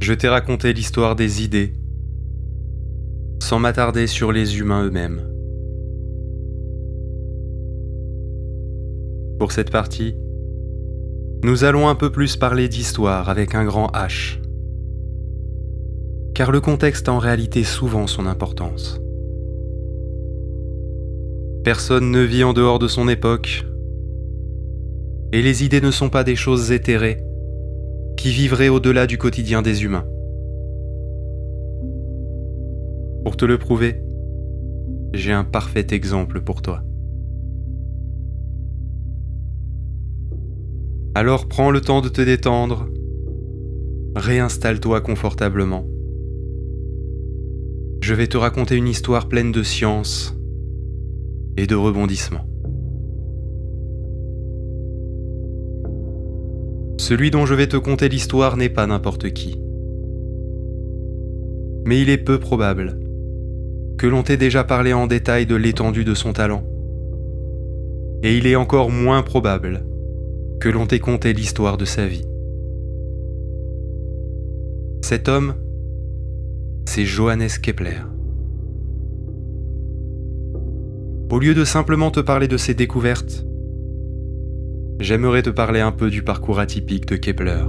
je t'ai raconté l'histoire des idées, sans m'attarder sur les humains eux-mêmes. Pour cette partie, nous allons un peu plus parler d'histoire avec un grand H, car le contexte a en réalité souvent son importance. Personne ne vit en dehors de son époque, et les idées ne sont pas des choses éthérées qui vivrait au-delà du quotidien des humains. Pour te le prouver, j'ai un parfait exemple pour toi. Alors prends le temps de te détendre, réinstalle-toi confortablement. Je vais te raconter une histoire pleine de science et de rebondissements. Celui dont je vais te conter l'histoire n'est pas n'importe qui. Mais il est peu probable que l'on t'ait déjà parlé en détail de l'étendue de son talent. Et il est encore moins probable que l'on t'ait conté l'histoire de sa vie. Cet homme, c'est Johannes Kepler. Au lieu de simplement te parler de ses découvertes, j'aimerais te parler un peu du parcours atypique de Kepler.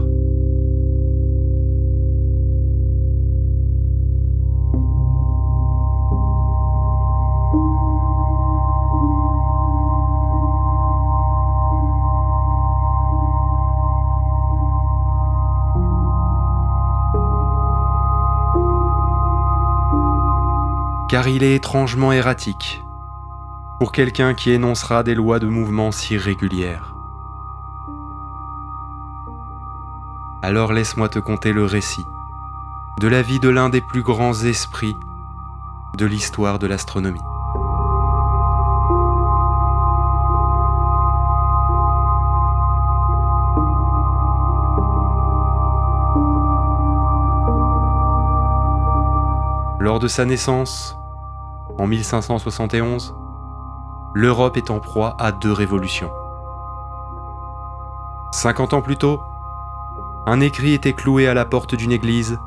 Car il est étrangement erratique pour quelqu'un qui énoncera des lois de mouvement si régulières. Alors laisse-moi te conter le récit de la vie de l'un des plus grands esprits de l'histoire de l'astronomie. Lors de sa naissance, en 1571, l'Europe est en proie à deux révolutions. 50 ans plus tôt, un écrit était cloué à la porte d'une église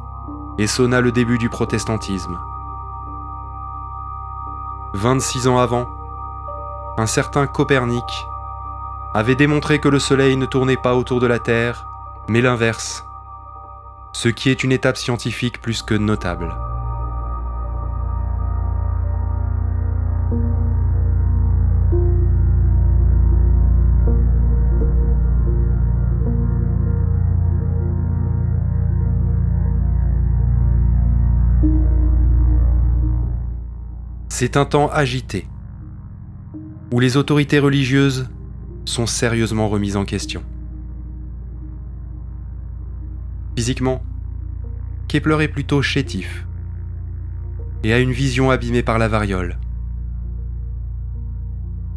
et sonna le début du protestantisme. 26 ans avant, un certain Copernic avait démontré que le Soleil ne tournait pas autour de la Terre, mais l'inverse, ce qui est une étape scientifique plus que notable. C'est un temps agité, où les autorités religieuses sont sérieusement remises en question. Physiquement, Kepler est plutôt chétif et a une vision abîmée par la variole.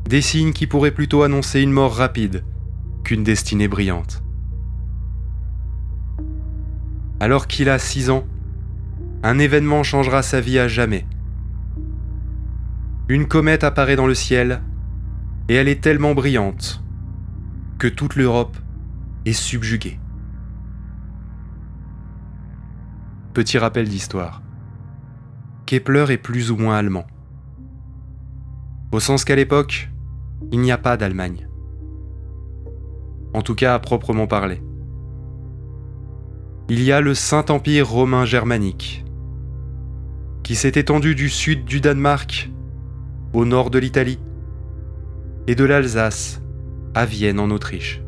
Des signes qui pourraient plutôt annoncer une mort rapide qu'une destinée brillante. Alors qu'il a 6 ans, un événement changera sa vie à jamais une comète apparaît dans le ciel, et elle est tellement brillante que toute l'Europe est subjuguée. Petit rappel d'histoire. Kepler est plus ou moins allemand. Au sens qu'à l'époque, il n'y a pas d'Allemagne. En tout cas à proprement parler. Il y a le Saint-Empire romain germanique, qui s'est étendu du sud du Danemark au nord de l'Italie, et de l'Alsace à Vienne en Autriche.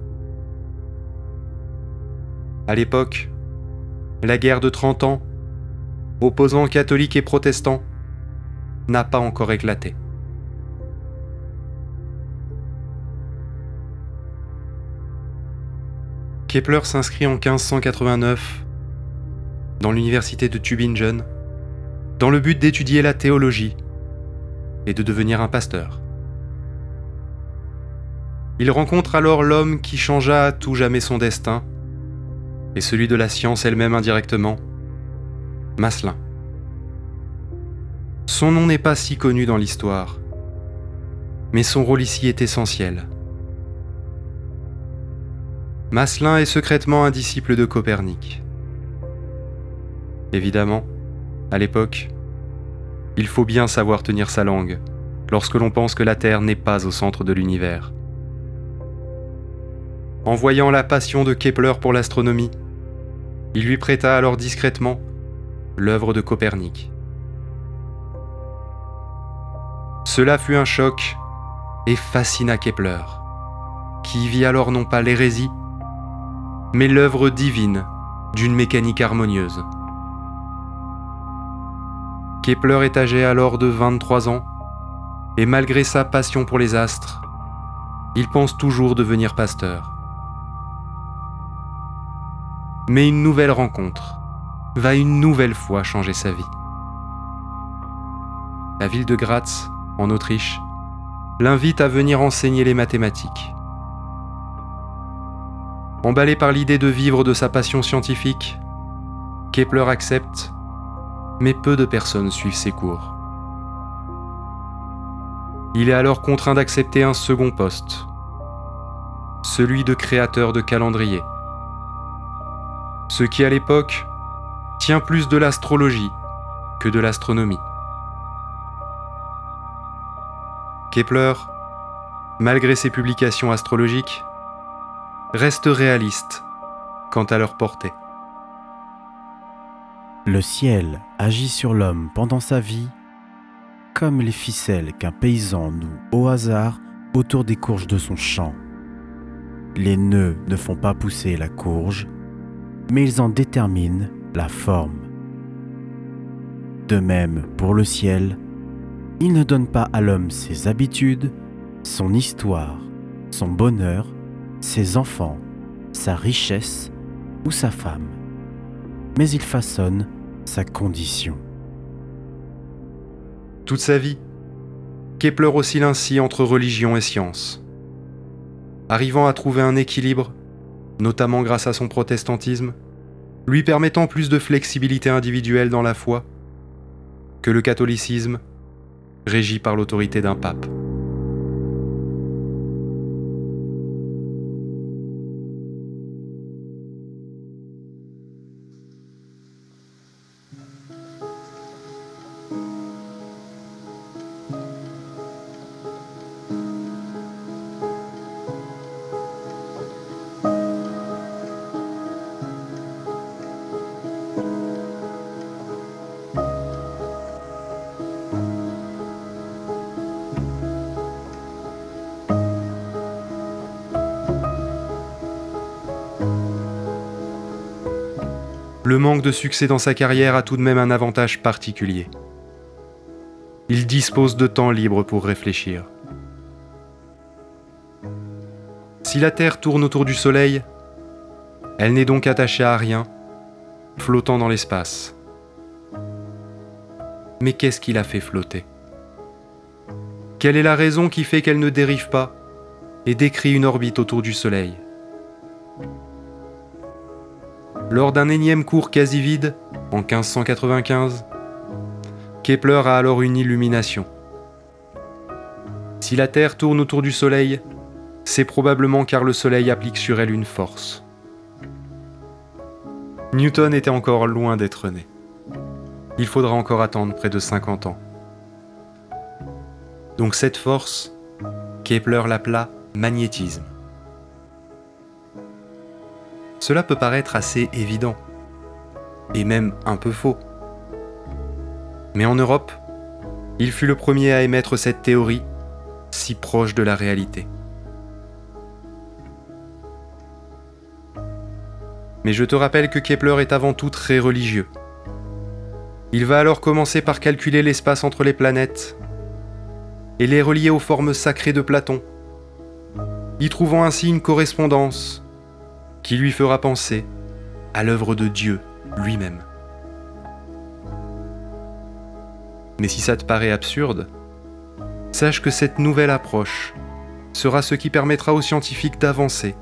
À l'époque, la guerre de 30 ans, opposant catholiques et protestants, n'a pas encore éclaté. Kepler s'inscrit en 1589 dans l'université de Tübingen dans le but d'étudier la théologie et de devenir un pasteur. Il rencontre alors l'homme qui changea à tout jamais son destin et celui de la science elle-même indirectement, Maslin. Son nom n'est pas si connu dans l'histoire, mais son rôle ici est essentiel. Maslin est secrètement un disciple de Copernic. Évidemment, à l'époque, il faut bien savoir tenir sa langue lorsque l'on pense que la Terre n'est pas au centre de l'univers. En voyant la passion de Kepler pour l'astronomie, il lui prêta alors discrètement l'œuvre de Copernic. Cela fut un choc et fascina Kepler, qui vit alors non pas l'hérésie, mais l'œuvre divine d'une mécanique harmonieuse. Kepler est âgé alors de 23 ans, et malgré sa passion pour les astres, il pense toujours devenir pasteur. Mais une nouvelle rencontre va une nouvelle fois changer sa vie. La ville de Graz, en Autriche, l'invite à venir enseigner les mathématiques. Emballé par l'idée de vivre de sa passion scientifique, Kepler accepte, mais peu de personnes suivent ses cours. Il est alors contraint d'accepter un second poste, celui de créateur de calendrier. Ce qui à l'époque tient plus de l'astrologie que de l'astronomie. Kepler, malgré ses publications astrologiques, reste réaliste quant à leur portée. Le ciel agit sur l'homme pendant sa vie comme les ficelles qu'un paysan noue au hasard autour des courges de son champ. Les nœuds ne font pas pousser la courge, mais ils en déterminent la forme. De même, pour le ciel, il ne donne pas à l'homme ses habitudes, son histoire, son bonheur, ses enfants, sa richesse ou sa femme, mais il façonne sa condition. Toute sa vie, Kepler oscille ainsi entre religion et science, arrivant à trouver un équilibre, notamment grâce à son protestantisme, lui permettant plus de flexibilité individuelle dans la foi que le catholicisme, régi par l'autorité d'un pape. Le manque de succès dans sa carrière a tout de même un avantage particulier. Il dispose de temps libre pour réfléchir. Si la Terre tourne autour du Soleil, elle n'est donc attachée à rien, flottant dans l'espace. Mais qu'est-ce qui la fait flotter? Quelle est la raison qui fait qu'elle ne dérive pas et décrit une orbite autour du Soleil? Lors d'un énième cours quasi vide, en 1595, Kepler a alors une illumination. Si la Terre tourne autour du Soleil, c'est probablement car le Soleil applique sur elle une force. Newton était encore loin d'être né. Il faudra encore attendre près de 50 ans. Donc cette force, Kepler l'appela magnétisme. Cela peut paraître assez évident, et même un peu faux. Mais en Europe, il fut le premier à émettre cette théorie si proche de la réalité. Mais je te rappelle que Kepler est avant tout très religieux. Il va alors commencer par calculer l'espace entre les planètes et les relier aux formes sacrées de Platon, y trouvant ainsi une correspondance qui lui fera penser à l'œuvre de Dieu lui-même. Mais si ça te paraît absurde, sache que cette nouvelle approche sera ce qui permettra aux scientifiques d'avancer,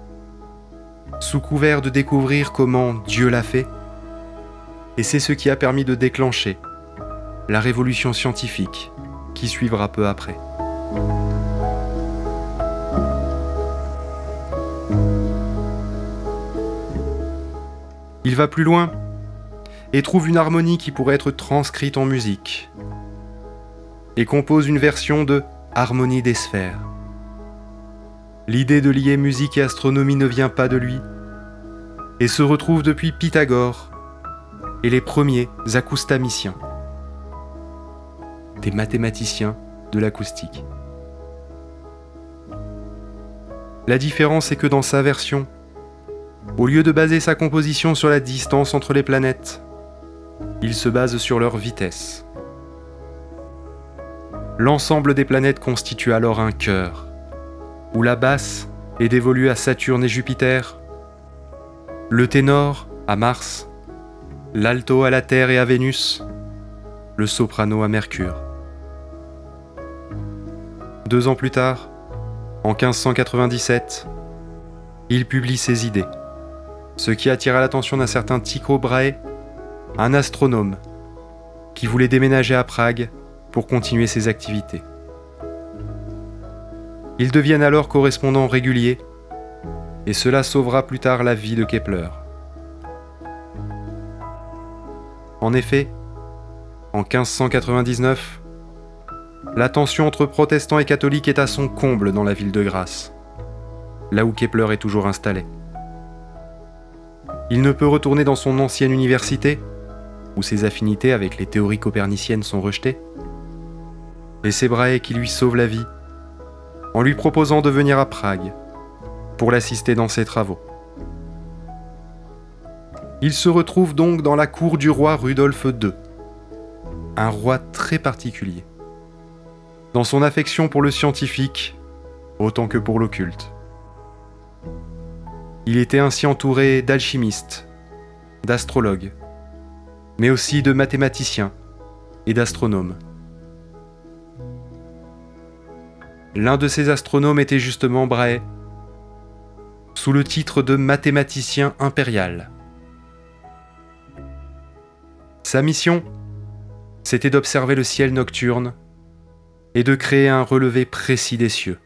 sous couvert de découvrir comment Dieu l'a fait, et c'est ce qui a permis de déclencher la révolution scientifique qui suivra peu après. Il va plus loin et trouve une harmonie qui pourrait être transcrite en musique et compose une version de Harmonie des sphères. L'idée de lier musique et astronomie ne vient pas de lui et se retrouve depuis Pythagore et les premiers acoustamiciens, des mathématiciens de l'acoustique. La différence est que dans sa version, au lieu de baser sa composition sur la distance entre les planètes, il se base sur leur vitesse. L'ensemble des planètes constitue alors un cœur, où la basse est dévolue à Saturne et Jupiter, le ténor à Mars, l'alto à la Terre et à Vénus, le soprano à Mercure. Deux ans plus tard, en 1597, il publie ses idées, ce qui attira l'attention d'un certain Tycho Brahe, un astronome qui voulait déménager à Prague pour continuer ses activités. Ils deviennent alors correspondants réguliers et cela sauvera plus tard la vie de Kepler. En effet, en 1599, la tension entre protestants et catholiques est à son comble dans la ville de Grasse, là où Kepler est toujours installé. Il ne peut retourner dans son ancienne université, où ses affinités avec les théories coperniciennes sont rejetées, et c'est Brahe qui lui sauve la vie en lui proposant de venir à Prague pour l'assister dans ses travaux. Il se retrouve donc dans la cour du roi Rudolf II, un roi très particulier, dans son affection pour le scientifique autant que pour l'occulte. Il était ainsi entouré d'alchimistes, d'astrologues, mais aussi de mathématiciens et d'astronomes. L'un de ces astronomes était justement Brahe, sous le titre de mathématicien impérial. Sa mission, c'était d'observer le ciel nocturne et de créer un relevé précis des cieux.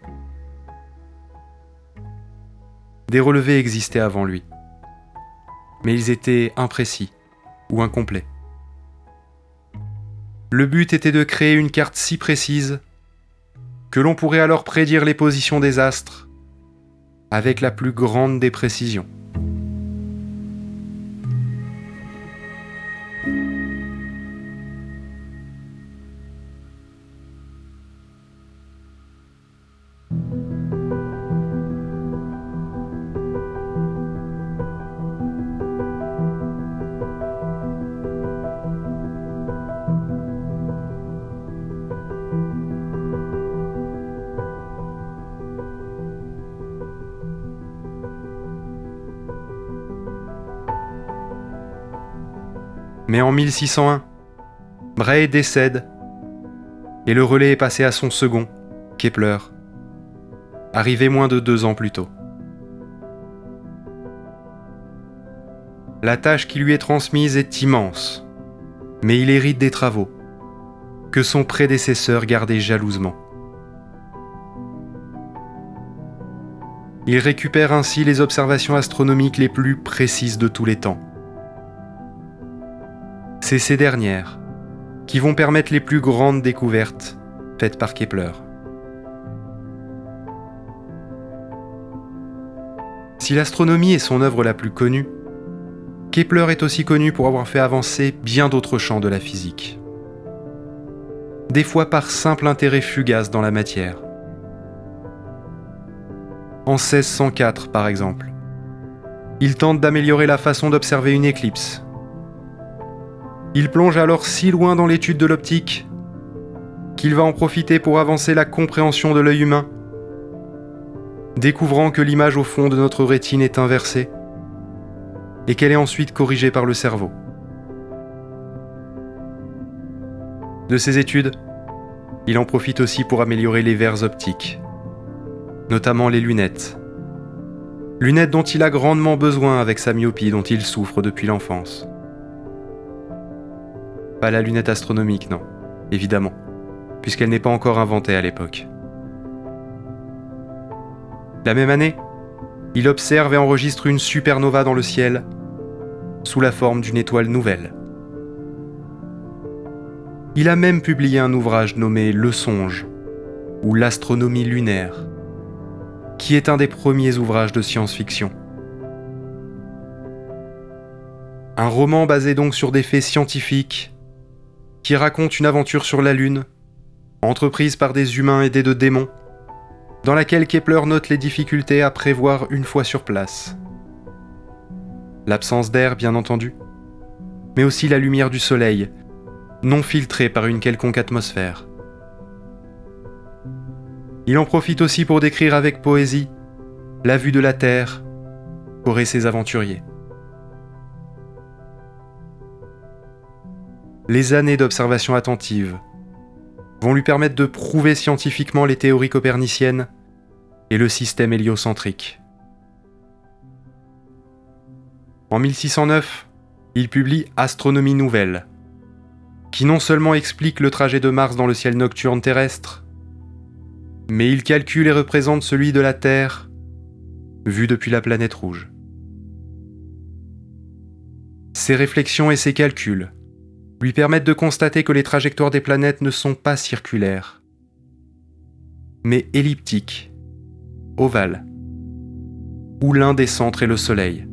Des relevés existaient avant lui, mais ils étaient imprécis ou incomplets. Le but était de créer une carte si précise que l'on pourrait alors prédire les positions des astres avec la plus grande des précisions. Mais en 1601, Brahe décède et le relais est passé à son second, Kepler, arrivé moins de deux ans plus tôt. La tâche qui lui est transmise est immense, mais il hérite des travaux que son prédécesseur gardait jalousement. Il récupère ainsi les observations astronomiques les plus précises de tous les temps c'est ces dernières qui vont permettre les plus grandes découvertes faites par Kepler. Si l'astronomie est son œuvre la plus connue, Kepler est aussi connu pour avoir fait avancer bien d'autres champs de la physique. Des fois par simple intérêt fugace dans la matière. En 1604 par exemple, il tente d'améliorer la façon d'observer une éclipse il plonge alors si loin dans l'étude de l'optique qu'il va en profiter pour avancer la compréhension de l'œil humain, découvrant que l'image au fond de notre rétine est inversée et qu'elle est ensuite corrigée par le cerveau. De ces études, il en profite aussi pour améliorer les verres optiques, notamment les lunettes. Lunettes dont il a grandement besoin avec sa myopie dont il souffre depuis l'enfance. Pas la lunette astronomique, non, évidemment, puisqu'elle n'est pas encore inventée à l'époque. La même année, il observe et enregistre une supernova dans le ciel sous la forme d'une étoile nouvelle. Il a même publié un ouvrage nommé Le Songe, ou L'astronomie lunaire, qui est un des premiers ouvrages de science-fiction. Un roman basé donc sur des faits scientifiques, qui raconte une aventure sur la Lune, entreprise par des humains aidés de démons, dans laquelle Kepler note les difficultés à prévoir une fois sur place. L'absence d'air, bien entendu, mais aussi la lumière du Soleil, non filtré par une quelconque atmosphère. Il en profite aussi pour décrire avec poésie la vue de la Terre qu'auraient ses aventuriers. Les années d'observation attentive vont lui permettre de prouver scientifiquement les théories coperniciennes et le système héliocentrique. En 1609, il publie Astronomie nouvelle, qui non seulement explique le trajet de Mars dans le ciel nocturne terrestre, mais il calcule et représente celui de la Terre vu depuis la planète rouge. Ses réflexions et ses calculs lui permettent de constater que les trajectoires des planètes ne sont pas circulaires, mais elliptiques, ovales, où l'un des centres est le Soleil.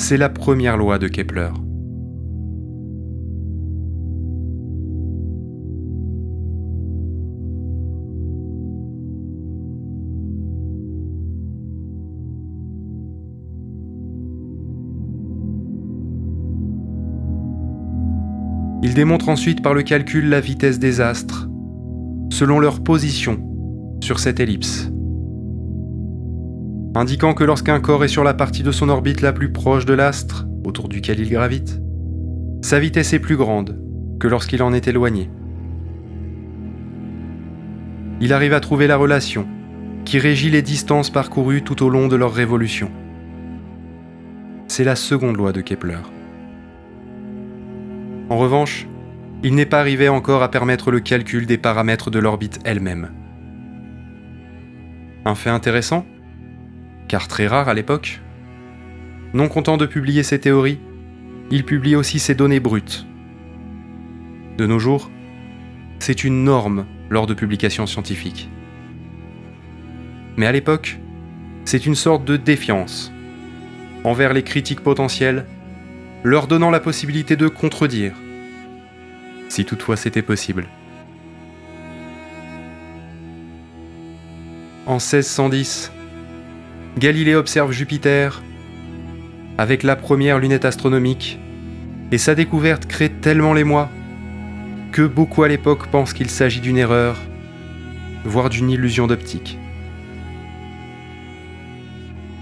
C'est la première loi de Kepler. Il démontre ensuite par le calcul la vitesse des astres, selon leur position sur cette ellipse, indiquant que lorsqu'un corps est sur la partie de son orbite la plus proche de l'astre, autour duquel il gravite, sa vitesse est plus grande que lorsqu'il en est éloigné. Il arrive à trouver la relation qui régit les distances parcourues tout au long de leur révolution. C'est la seconde loi de Kepler. En revanche, il n'est pas arrivé encore à permettre le calcul des paramètres de l'orbite elle-même. Un fait intéressant, car très rare à l'époque. Non content de publier ses théories, il publie aussi ses données brutes. De nos jours, c'est une norme lors de publications scientifiques. Mais à l'époque, c'est une sorte de défiance envers les critiques potentiels leur donnant la possibilité de contredire, si toutefois c'était possible. En 1610, Galilée observe Jupiter avec la première lunette astronomique, et sa découverte crée tellement l'émoi que beaucoup à l'époque pensent qu'il s'agit d'une erreur, voire d'une illusion d'optique.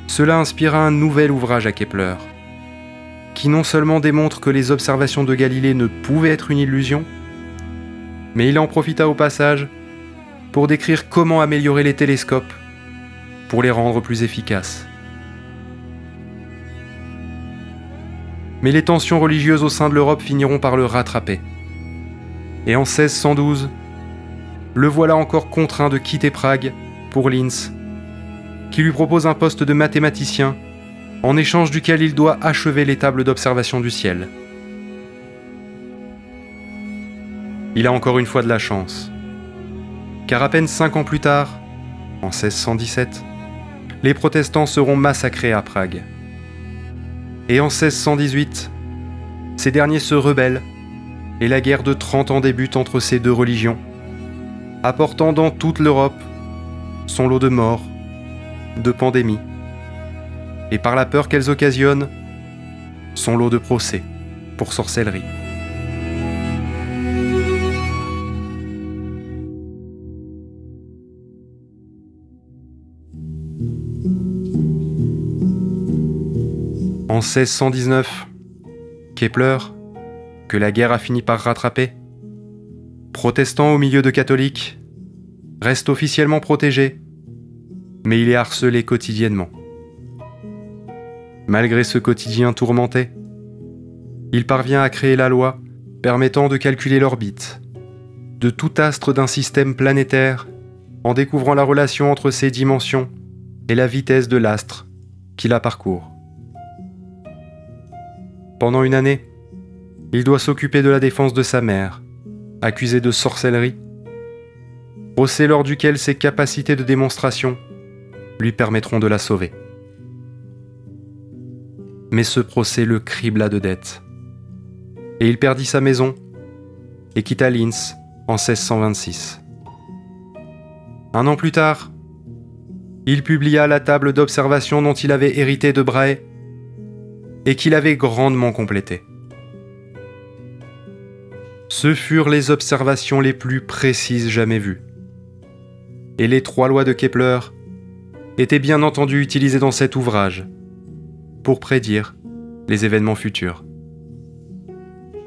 Cela inspira un nouvel ouvrage à Kepler, qui non seulement démontre que les observations de Galilée ne pouvaient être une illusion, mais il en profita au passage pour décrire comment améliorer les télescopes pour les rendre plus efficaces. Mais les tensions religieuses au sein de l'Europe finiront par le rattraper. Et en 1612, le voilà encore contraint de quitter Prague pour Linz, qui lui propose un poste de mathématicien en échange duquel il doit achever les tables d'observation du ciel. Il a encore une fois de la chance, car à peine cinq ans plus tard, en 1617, les protestants seront massacrés à Prague. Et en 1618, ces derniers se rebellent et la guerre de 30 ans débute entre ces deux religions, apportant dans toute l'Europe son lot de morts, de pandémies et par la peur qu'elles occasionnent, son lot de procès pour sorcellerie. En 1619, Kepler, que la guerre a fini par rattraper, protestant au milieu de catholiques, reste officiellement protégé, mais il est harcelé quotidiennement. Malgré ce quotidien tourmenté, il parvient à créer la loi permettant de calculer l'orbite de tout astre d'un système planétaire en découvrant la relation entre ses dimensions et la vitesse de l'astre qui la parcourt. Pendant une année, il doit s'occuper de la défense de sa mère, accusée de sorcellerie, procès lors duquel ses capacités de démonstration lui permettront de la sauver. Mais ce procès le cribla de dettes, et il perdit sa maison et quitta Linz en 1626. Un an plus tard, il publia la table d'observation dont il avait hérité de Brahe et qu'il avait grandement complétée. Ce furent les observations les plus précises jamais vues. Et les trois lois de Kepler étaient bien entendu utilisées dans cet ouvrage pour prédire les événements futurs.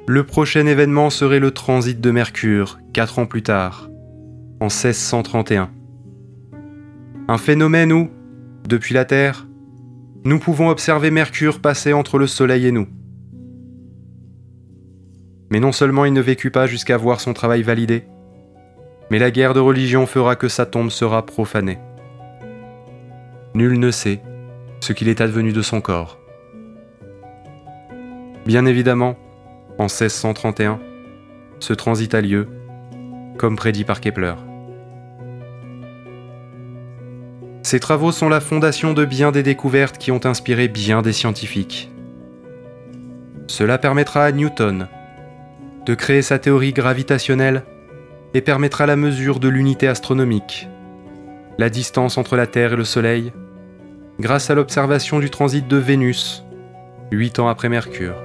Le prochain événement serait le transit de Mercure, quatre ans plus tard, en 1631. Un phénomène où, depuis la Terre, nous pouvons observer Mercure passer entre le Soleil et nous. Mais non seulement il ne vécut pas jusqu'à voir son travail validé, mais la guerre de religion fera que sa tombe sera profanée. Nul ne sait ce qu'il est advenu de son corps. Bien évidemment, en 1631, ce transit a lieu, comme prédit par Kepler. Ces travaux sont la fondation de bien des découvertes qui ont inspiré bien des scientifiques. Cela permettra à Newton de créer sa théorie gravitationnelle et permettra la mesure de l'unité astronomique, la distance entre la Terre et le Soleil, grâce à l'observation du transit de Vénus, huit ans après Mercure.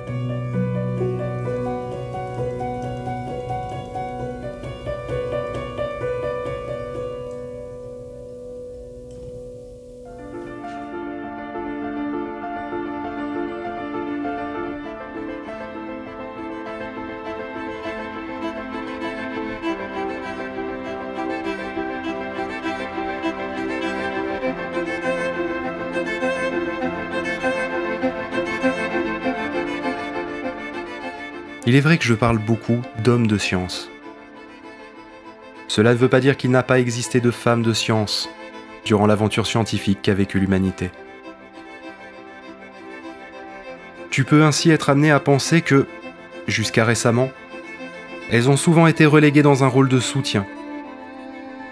Il est vrai que je parle beaucoup d'hommes de science. Cela ne veut pas dire qu'il n'a pas existé de femmes de science durant l'aventure scientifique qu'a vécue l'humanité. Tu peux ainsi être amené à penser que, jusqu'à récemment, elles ont souvent été reléguées dans un rôle de soutien.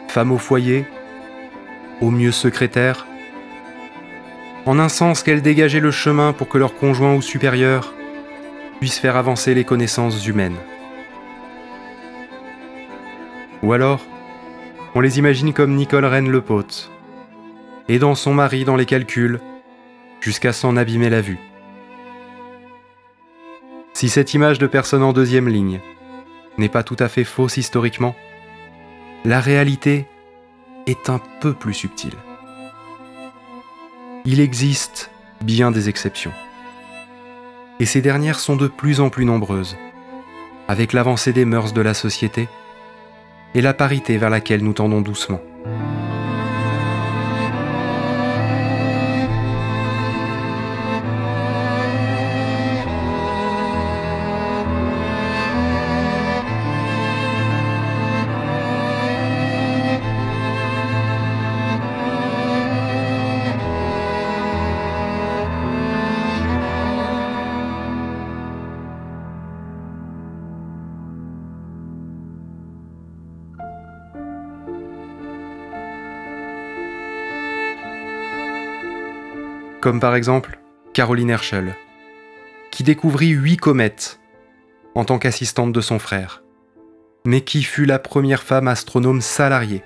Femmes au foyer, au mieux secrétaires, en un sens qu'elles dégageaient le chemin pour que leur conjoint ou supérieur puisse faire avancer les connaissances humaines. Ou alors, on les imagine comme Nicole Rennes Lepaute, aidant son mari dans les calculs jusqu'à s'en abîmer la vue. Si cette image de personne en deuxième ligne n'est pas tout à fait fausse historiquement, la réalité est un peu plus subtile. Il existe bien des exceptions et ces dernières sont de plus en plus nombreuses, avec l'avancée des mœurs de la société et la parité vers laquelle nous tendons doucement. Comme par exemple Caroline Herschel, qui découvrit huit comètes en tant qu'assistante de son frère, mais qui fut la première femme astronome salariée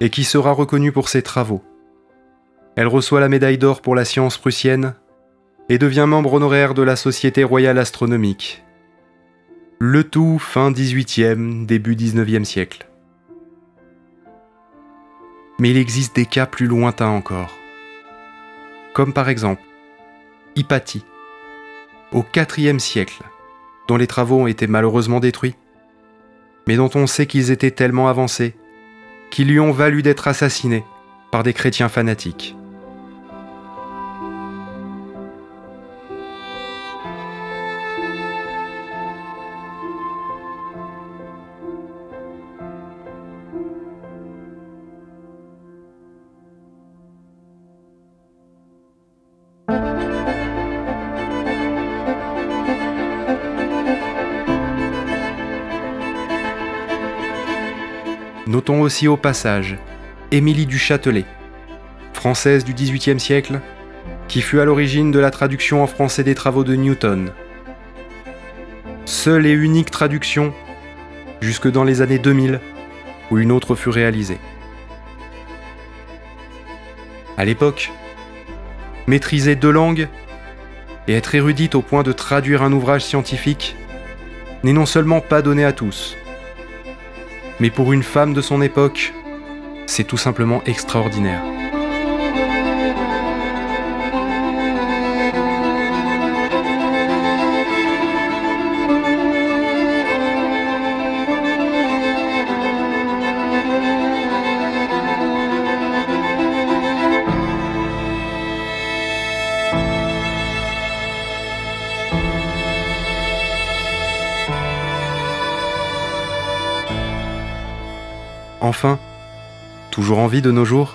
et qui sera reconnue pour ses travaux. Elle reçoit la médaille d'or pour la science prussienne et devient membre honoraire de la Société royale astronomique. Le tout fin 18e, début 19e siècle. Mais il existe des cas plus lointains encore comme par exemple Hypatie, au IVe siècle, dont les travaux ont été malheureusement détruits, mais dont on sait qu'ils étaient tellement avancés qu'ils lui ont valu d'être assassiné par des chrétiens fanatiques. Notons aussi au passage Émilie du Châtelet, française du XVIIIe siècle, qui fut à l'origine de la traduction en français des travaux de Newton. Seule et unique traduction jusque dans les années 2000 où une autre fut réalisée. À l'époque, maîtriser deux langues et être érudite au point de traduire un ouvrage scientifique n'est non seulement pas donné à tous, mais pour une femme de son époque, c'est tout simplement extraordinaire. Enfin, toujours en vie de nos jours,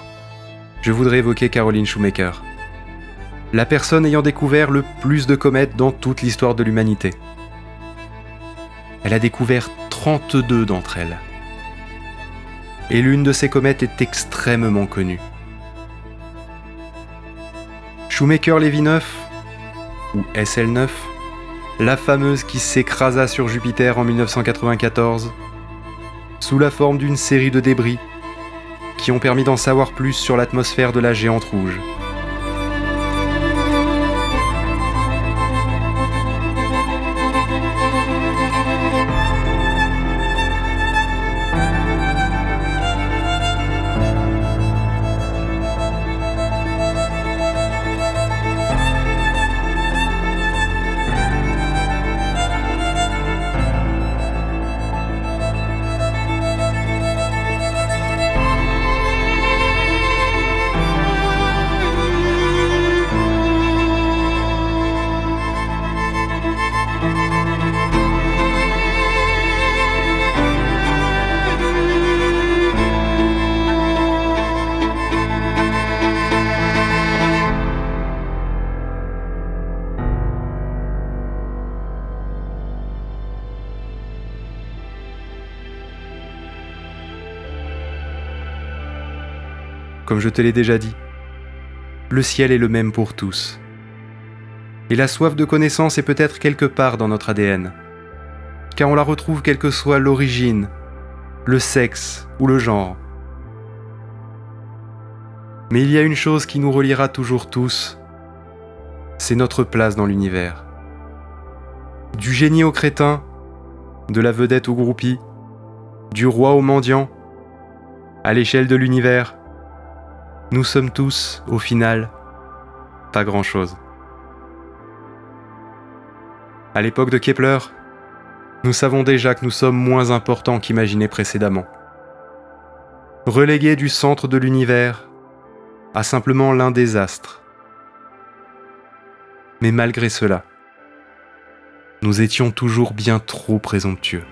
je voudrais évoquer Caroline Shoemaker, la personne ayant découvert le plus de comètes dans toute l'histoire de l'humanité. Elle a découvert 32 d'entre elles. Et l'une de ces comètes est extrêmement connue. Shoemaker-Levy 9, ou SL9, la fameuse qui s'écrasa sur Jupiter en 1994, sous la forme d'une série de débris qui ont permis d'en savoir plus sur l'atmosphère de la géante rouge. Comme je te l'ai déjà dit. Le ciel est le même pour tous. Et la soif de connaissance est peut-être quelque part dans notre ADN, car on la retrouve quelle que soit l'origine, le sexe ou le genre. Mais il y a une chose qui nous reliera toujours tous, c'est notre place dans l'univers. Du génie au crétin, de la vedette au groupie, du roi au mendiant, à l'échelle de l'univers, nous sommes tous, au final, pas grand-chose. À l'époque de Kepler, nous savons déjà que nous sommes moins importants qu'imaginés précédemment. Relégués du centre de l'univers à simplement l'un des astres. Mais malgré cela, nous étions toujours bien trop présomptueux.